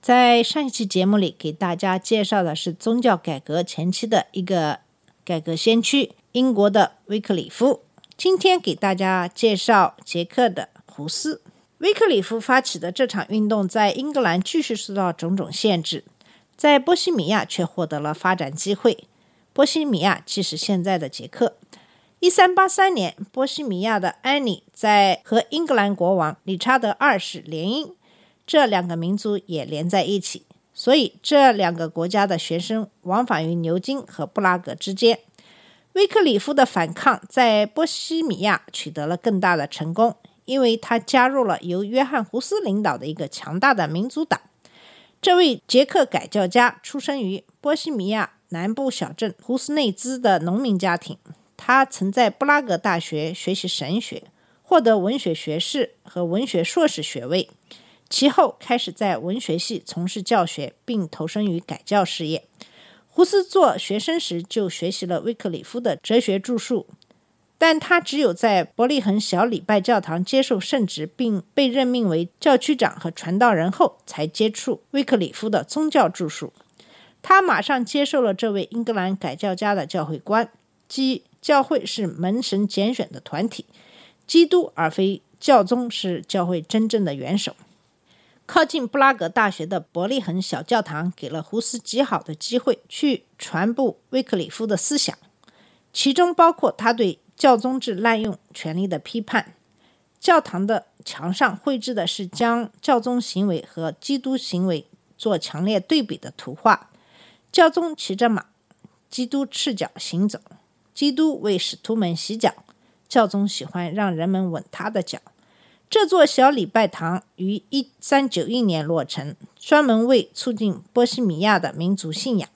在上一期节目里，给大家介绍的是宗教改革前期的一个改革先驱——英国的威克里夫。今天给大家介绍捷克的胡斯。威克里夫发起的这场运动在英格兰继续受到种种限制，在波西米亚却获得了发展机会。波西米亚即是现在的捷克。一三八三年，波西米亚的安妮在和英格兰国王理查德二世联姻。这两个民族也连在一起，所以这两个国家的学生往返于牛津和布拉格之间。威克里夫的反抗在波西米亚取得了更大的成功，因为他加入了由约翰·胡斯领导的一个强大的民族党。这位捷克改教家出生于波西米亚南部小镇胡斯内兹的农民家庭，他曾在布拉格大学学习神学，获得文学学士和文学硕士学位。其后开始在文学系从事教学，并投身于改教事业。胡斯做学生时就学习了威克里夫的哲学著述，但他只有在伯利恒小礼拜教堂接受圣职，并被任命为教区长和传道人后，才接触威克里夫的宗教著述。他马上接受了这位英格兰改教家的教会观，即教会是门神拣选的团体，基督而非教宗是教会真正的元首。靠近布拉格大学的伯利恒小教堂给了胡斯极好的机会去传播威克里夫的思想，其中包括他对教宗制滥用权力的批判。教堂的墙上绘制的是将教宗行为和基督行为做强烈对比的图画：教宗骑着马，基督赤脚行走；基督为使徒们洗脚，教宗喜欢让人们吻他的脚。这座小礼拜堂于一三九一年落成，专门为促进波西米亚的民族信仰。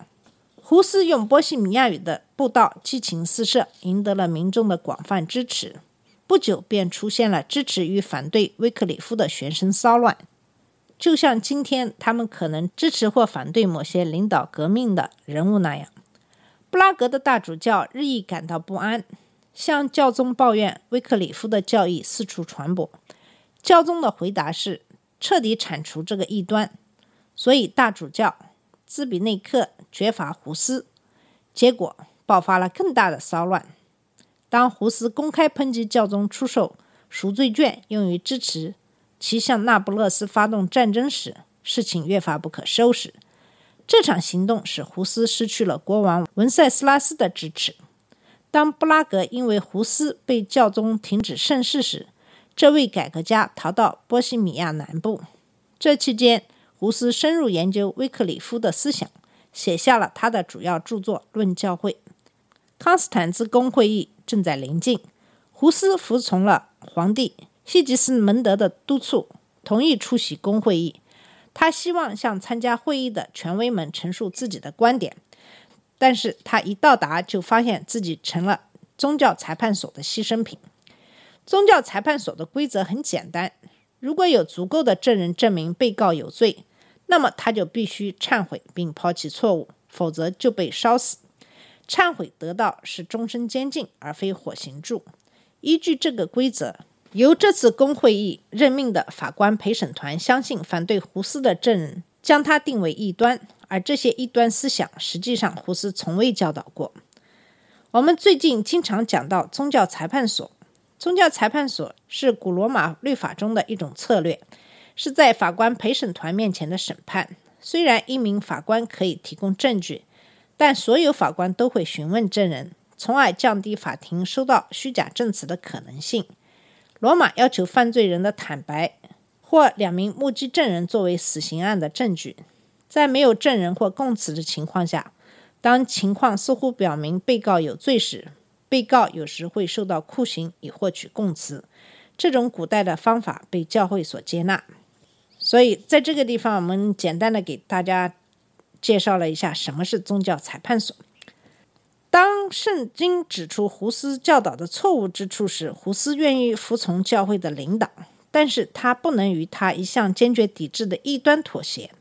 胡斯用波西米亚语的布道激情四射，赢得了民众的广泛支持。不久便出现了支持与反对威克里夫的学生骚乱，就像今天他们可能支持或反对某些领导革命的人物那样。布拉格的大主教日益感到不安，向教宗抱怨威克里夫的教义四处传播。教宗的回答是彻底铲除这个异端，所以大主教兹比内克绝罚胡斯，结果爆发了更大的骚乱。当胡斯公开抨击教宗出售赎罪券用于支持其向那不勒斯发动战争时，事情越发不可收拾。这场行动使胡斯失去了国王文塞斯拉斯的支持。当布拉格因为胡斯被教宗停止圣事时，这位改革家逃到波西米亚南部。这期间，胡斯深入研究威克里夫的思想，写下了他的主要著作《论教会》。康斯坦兹公会议正在临近，胡斯服从了皇帝西吉斯蒙德的督促，同意出席公会议。他希望向参加会议的权威们陈述自己的观点，但是他一到达就发现自己成了宗教裁判所的牺牲品。宗教裁判所的规则很简单：如果有足够的证人证明被告有罪，那么他就必须忏悔并抛弃错误，否则就被烧死。忏悔得到是终身监禁，而非火刑柱。依据这个规则，由这次公会议任命的法官陪审团相信反对胡斯的证人，将他定为异端，而这些异端思想实际上胡斯从未教导过。我们最近经常讲到宗教裁判所。宗教裁判所是古罗马律法中的一种策略，是在法官陪审团面前的审判。虽然一名法官可以提供证据，但所有法官都会询问证人，从而降低法庭收到虚假证词的可能性。罗马要求犯罪人的坦白或两名目击证人作为死刑案的证据。在没有证人或供词的情况下，当情况似乎表明被告有罪时，被告有时会受到酷刑以获取供词，这种古代的方法被教会所接纳。所以，在这个地方，我们简单的给大家介绍了一下什么是宗教裁判所。当圣经指出胡斯教导的错误之处时，胡斯愿意服从教会的领导，但是他不能与他一向坚决抵制的异端妥协。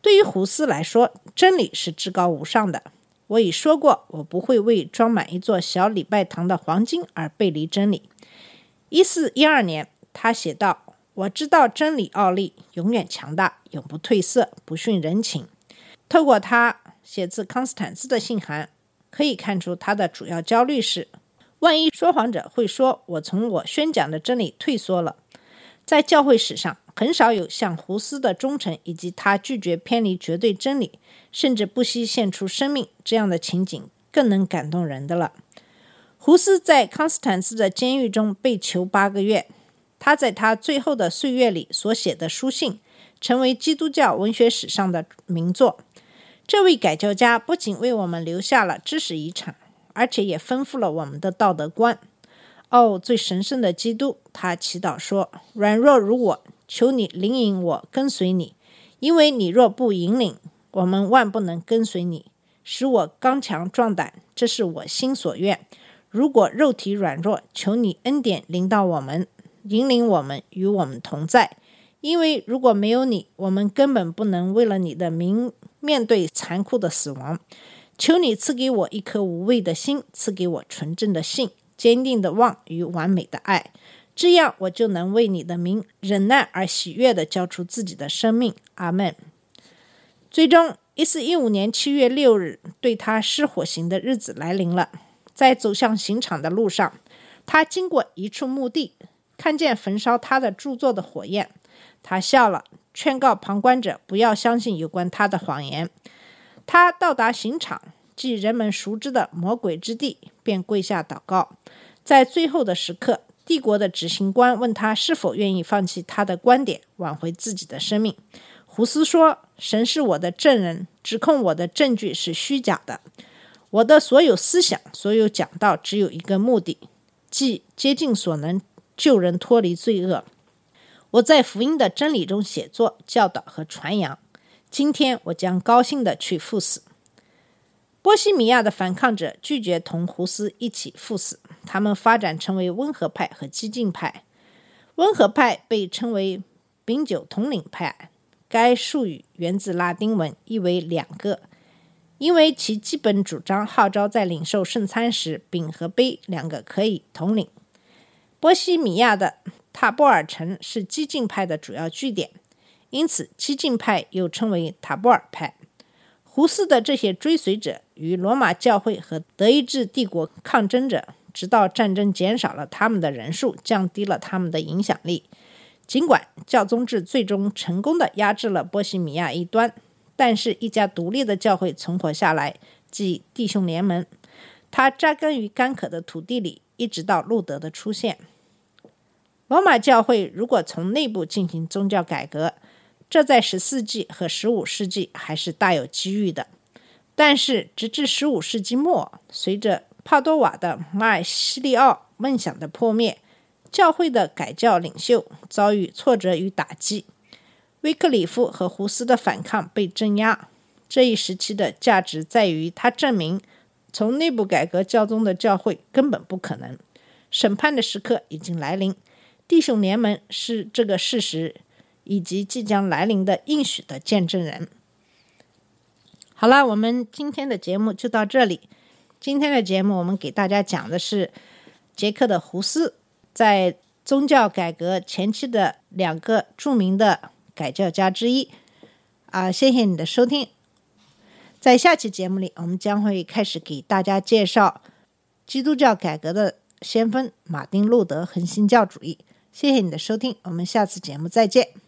对于胡斯来说，真理是至高无上的。我已说过，我不会为装满一座小礼拜堂的黄金而背离真理。一四一二年，他写道：“我知道真理奥利永远强大，永不褪色，不逊人情。”透过他写自康斯坦斯的信函，可以看出他的主要焦虑是：万一说谎者会说我从我宣讲的真理退缩了。在教会史上，很少有像胡斯的忠诚以及他拒绝偏离绝对真理，甚至不惜献出生命这样的情景更能感动人的了。胡斯在康斯坦茨的监狱中被囚八个月，他在他最后的岁月里所写的书信，成为基督教文学史上的名作。这位改教家不仅为我们留下了知识遗产，而且也丰富了我们的道德观。哦，最神圣的基督，他祈祷说：“软弱如我，求你领引我跟随你，因为你若不引领，我们万不能跟随你。使我刚强壮胆，这是我心所愿。如果肉体软弱，求你恩典领导我们，引领我们，与我们同在。因为如果没有你，我们根本不能为了你的名面对残酷的死亡。求你赐给我一颗无畏的心，赐给我纯正的信。”坚定的望与完美的爱，这样我就能为你的名忍耐而喜悦的交出自己的生命。阿门。最终，一四一五年七月六日，对他施火刑的日子来临了。在走向刑场的路上，他经过一处墓地，看见焚烧他的著作的火焰。他笑了，劝告旁观者不要相信有关他的谎言。他到达刑场。即人们熟知的魔鬼之地，便跪下祷告。在最后的时刻，帝国的执行官问他是否愿意放弃他的观点，挽回自己的生命。胡斯说：“神是我的证人，指控我的证据是虚假的。我的所有思想、所有讲道，只有一个目的，即竭尽所能救人脱离罪恶。我在福音的真理中写作、教导和传扬。今天，我将高兴地去赴死。”波西米亚的反抗者拒绝同胡斯一起赴死，他们发展成为温和派和激进派。温和派被称为“丙酒统领派”，该术语源自拉丁文，意为“两个”，因为其基本主张号召在领受圣餐时，饼和杯两个可以统领。波西米亚的塔波尔城是激进派的主要据点，因此激进派又称为塔波尔派。胡斯的这些追随者与罗马教会和德意志帝国抗争着，直到战争减少了他们的人数，降低了他们的影响力。尽管教宗制最终成功的压制了波西米亚一端，但是一家独立的教会存活下来，即弟兄联盟。它扎根于干渴的土地里，一直到路德的出现。罗马教会如果从内部进行宗教改革，这在十四纪和十五世纪还是大有机遇的，但是直至十五世纪末，随着帕多瓦的马尔西利奥梦想的破灭，教会的改教领袖遭遇挫折与打击，威克里夫和胡斯的反抗被镇压。这一时期的价值在于，他证明从内部改革教宗的教会根本不可能。审判的时刻已经来临，弟兄联盟是这个事实。以及即将来临的应许的见证人。好了，我们今天的节目就到这里。今天的节目我们给大家讲的是捷克的胡斯在宗教改革前期的两个著名的改教家之一。啊，谢谢你的收听。在下期节目里，我们将会开始给大家介绍基督教改革的先锋马丁路德恒星教主义。谢谢你的收听，我们下次节目再见。